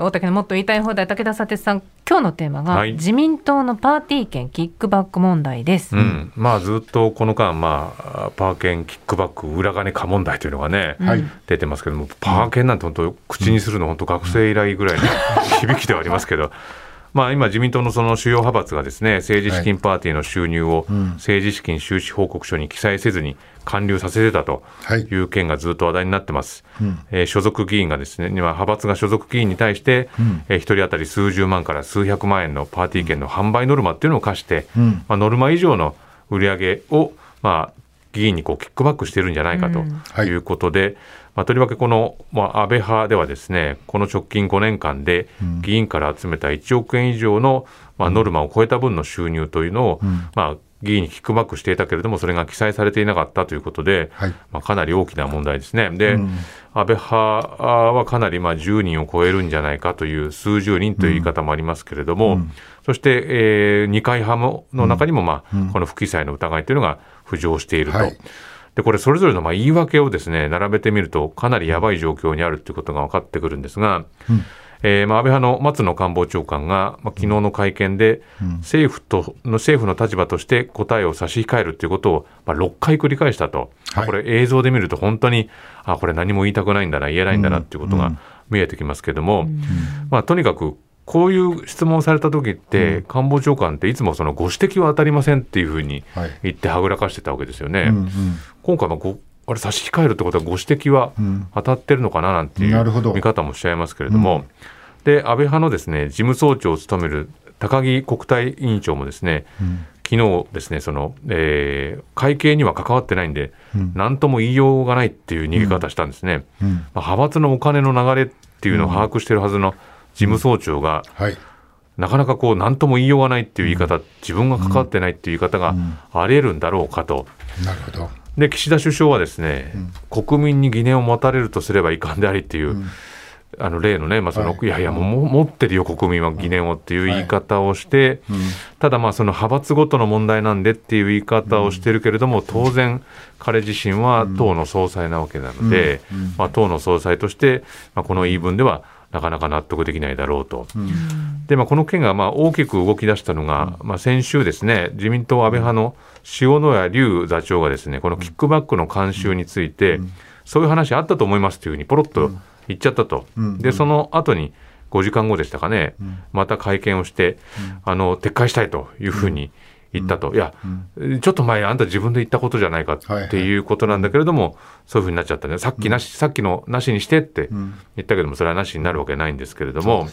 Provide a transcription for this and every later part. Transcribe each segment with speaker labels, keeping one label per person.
Speaker 1: 大竹のもっと言いたい放題武田砂鉄さん。今日のテーマが、はい、自民党のパーティー券キックバック問題です、
Speaker 2: うん、まあずっとこの間まあパー券キックバック裏金化問題というのがね、はい、出てますけどもパー券なんて本当口にするの本当学生以来ぐらいの 響きではありますけど。まあ、今、自民党のその主要派閥がですね政治資金パーティーの収入を政治資金収支報告書に記載せずに還流させてたとい。う件がずっと話題になってます、はい、えー、所属議員がですね今、派閥が所属議員に対して、うん、えー、1人当たり数十万から数百万円のパーティー券の販売ノルマっていうのを課して、うん、まあ、ノルマ以上の売り上げを、まあ、議員にこうキックバックしてるんじゃないかとい。うことで、うんはいまあ、とりわけこの、まあ、安倍派ではですねこの直近5年間で議員から集めた1億円以上の、まあ、ノルマを超えた分の収入というのを、まあ、議員にキックバックしていたけれども、それが記載されていなかったということで、はい、まあ、かなり大きな問題ですね。で、うん、安倍派はかなりまあ10人を超えるんじゃないかという、数十人という言い方もありますけれども、うん、そして、えー、二階派もの中にも、まあこの不記載の疑いというのが浮上していると。はいでこれそれぞれのまあ言い訳をですね並べてみるとかなりやばい状況にあるということが分かってくるんですが、うん、えー、まあ安倍派の松野官房長官が、まあ、昨日の会見で、政府との政府の立場として答えを差し控えるということを、まあ、6回繰り返したと、はい、これ映像で見ると本当にあこれ何も言いたくないんだな言えないんだなということが見えてきますけれども、うん、まあ、とにかくこういう質問された時って、官房長官っていつもそのご指摘は当たりませんっていうふうに言ってはぐらかしてたわけですよね。今回もごあれ差し控えるってことはご指摘は当たってるのかななんていう見方もしちゃいますけれども、で安倍派のですね事務総長を務める高木国対委員長もですね、昨日ですねその、えー、会計には関わってないんで、何、うん、とも言いようがないっていう逃げ方したんですね、うん。うん、まあ、派閥のお金の流れっていうのを把握しているはずの事務総長が、はい、なかなかこう何とも言いようがないっていう言い方、自分が関わってないっていう言い方がありえるんだろうかと。
Speaker 3: なるほど。
Speaker 2: で岸田首相はですね、国民に疑念を持たれるとすれば遺憾でありっていう、あの例のね、まあその、はい、いやいや、もう持ってるよ、国民は疑念をっていう言い方をして、はいうん、ただ、まあその派閥ごとの問題なんでっていう言い方をしてるけれども、当然、彼自身は党の総裁なわけなので、まあ、党の総裁として、まあ、この言い分では、なかなか納得できないだろうと。うん、で、まあ、この件がまあ大きく動き出したのが、まあ、先週ですね、自民党安倍派の塩谷隆座長がですね、このキックバックの慣習について、そういう話あったと思いますというふうにポロッと言っちゃったと。で、その後に、5時間後でしたかね、また会見をして、あの撤回したいというふうに言ったと、いや、ちょっと前、あんた自分で言ったことじゃないかっていうことなんだけれども、そういうふうになっちゃったね、さっきなし、さっきのなしにしてって言ったけども、それはなしになるわけないんですけれども、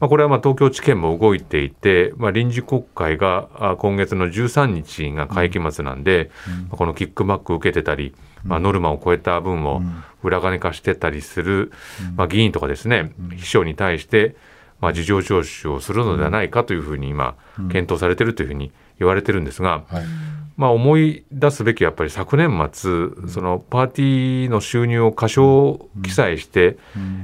Speaker 2: まあ、これはまあ東京地検も動いていて、まあ、臨時国会が今月の13日が会期末なんで、このキックバックを受けてたり、まあ、ノルマを超えた分を裏金化してたりする、まあ、議員とかですね、秘書に対して、まあ、事情聴取をするのではないかというふうに今、検討されているというふうに言われてるんですが、はい、まあ、思い出すべきやっぱり昨年末、そのパーティーの収入を過小記載して、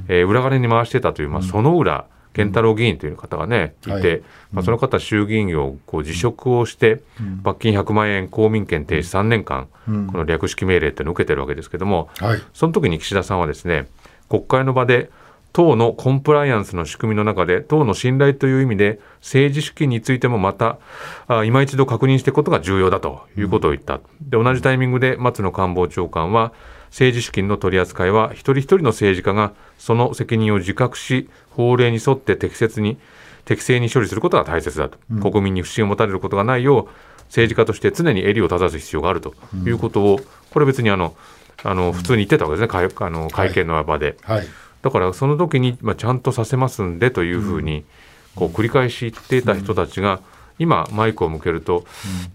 Speaker 2: えー、裏金に回してたという、まあ、その裏、健太郎議員という方がね、いて、はい、まあ、その方、衆議院をこう辞職をして、罰金100万円、公民権停止3年間、この略式命令っていうのを受けてるわけですけども、はい、その時に岸田さんはですね、国会の場で、党のコンプライアンスの仕組みの中で党の信頼という意味で政治資金についてもまたあ今一度確認していくことが重要だということを言った、で同じタイミングで松野官房長官は政治資金の取り扱いは一人一人の政治家がその責任を自覚し法令に沿って適切に適正に処理することが大切だと、うん、国民に不信を持たれることがないよう政治家として常に襟を正す必要があると。いうことを、これ別にあのあの普通に言ってたわけですね、会あの会見の場で。はい。はいだからその時に、まあ、ちゃんとさせますんでというふうにこう繰り返し言っていた人たちが、今マイクを向けると、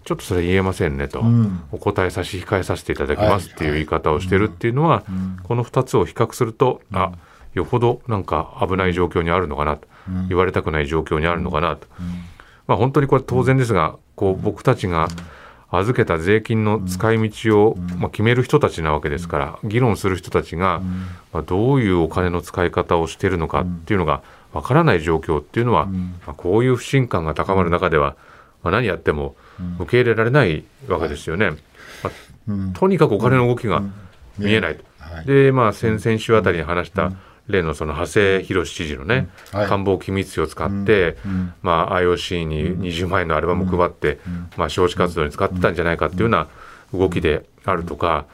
Speaker 2: ちょっとそれ言えませんねと、お答え差し控えさせていただきますっていう言い方をしてるっていうのは、この2つを比較すると、あよほどなんか危ない状況にあるのかなと、言われたくない状況にあるのかなと、まあ、本当にこれ当然ですがこう僕たちが預けた税金の使い道を、まあ、決める人たちなわけですから、議論する人たちが、まあ、どういうお金の使い方をしているのかっていうのがわからない状況っていうのは、まあ、こういう不信感が高まる中では、まあ、何やっても受け入れられないわけですよね。まあ、とにかくお金の動きが見えないと。で、まあ、先々週あたりに話した例のその長谷博知事のね、はい、官房機密費を使って、まあ、IOC に20万円のアルバムを配って、まあ、招致活動に使ってたんじゃないかっていうような動きであるとか、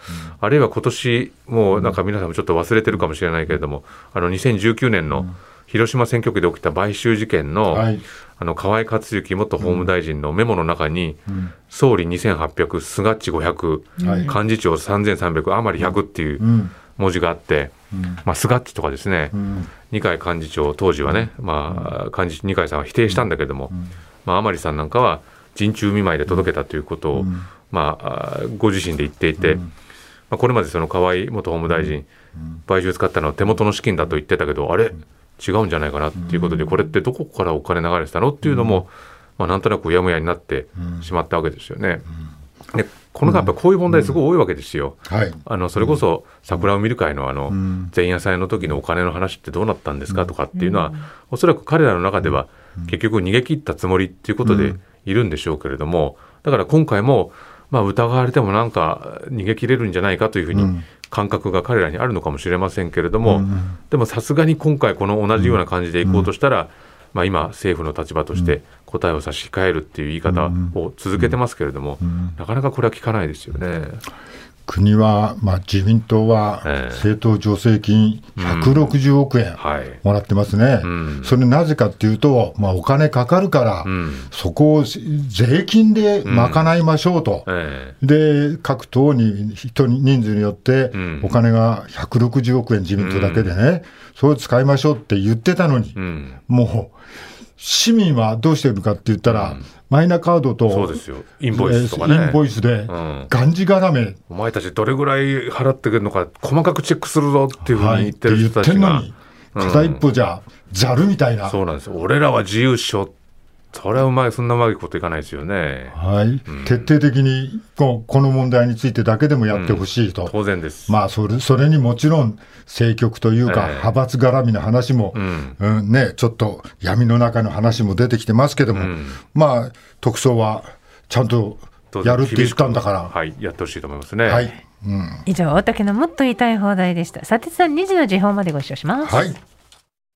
Speaker 2: あるいは今年もうなんか皆さんもちょっと忘れてるかもしれないけれどもあの2019年の広島選挙区で起きた買収事件の、はい、あの河井克行元法務大臣のメモの中に、うん、総理2800、菅っち500、はい、幹事長3300、余り100っていう文字があって、うん、まあ、菅っちとかですね、うん、二階幹事長、当時はね、まあ、幹事二階さんは否定したんだけども、まあ、甘利さんなんかは陣中見舞いで届けたということを、まあ、ご自身で言っていて、まあ、これまでその河井元法務大臣、買収使ったのは手元の資金だと言ってたけど、あれ、違うんじゃないかなっていうことで、これってどこからお金流れてたのっていうのも、まあ、なんとなくうやむやになってしまったわけですよね。でこのやっぱこういう問題すごい多いわけですよ。はい、あのそれこそ桜を見る会のあの前夜祭の時のお金の話ってどうなったんですかとかっていうのは、おそらく彼らの中では結局逃げ切ったつもりっていうことでいるんでしょうけれども、だから今回もまあ疑われてもなんか逃げ切れるんじゃないかというふうに感覚が彼らにあるのかもしれませんけれども、うん、でもさすがに今回この同じような感じでいこうとしたら、うん、まあ、今政府の立場として答えを差し控えるっていう言い方を続けてますけれども、なかなかこれは聞かないですよね。
Speaker 3: 国は、まあ、自民党は政党助成金160億円もらってますね、それなぜかっていうと、まあ、お金かかるから、そこを税金で賄いましょうと、で各党に人人数によってお金が160億円、自民党だけでね、それを使いましょうって言ってたのに、もう市民はどうしてるかって言ったら、マイナカードと、
Speaker 2: そうですよ。インボイスとかね。
Speaker 3: インボイスで、がんじがらめ。
Speaker 2: お前たちどれぐらい払ってくるのか、細かくチェックするぞっていうふうに言ってる人たちが。はい、
Speaker 3: 片一歩じゃ、ざるみたいな。
Speaker 2: そうなんですよ。俺らは自由しよそれはうまい、そんなうまいこといかないですよね。
Speaker 3: はい。うん、徹底的にこ、この問題についてだけでもやってほしいと、うん、
Speaker 2: 当然です。
Speaker 3: まあ、それ、それにもちろん、政局というか、えー、派閥絡みの話も、うん、うん、ね、ちょっと闇の中の話も出てきてますけども、まあ、特捜はちゃんとやるって言ったんだから。
Speaker 2: はい、やってほしいと思いますね。
Speaker 3: はい。
Speaker 1: うん、以上、大竹のもっと言いたい放題でした。さてさん、2時の時報までご視聴します。
Speaker 3: はい。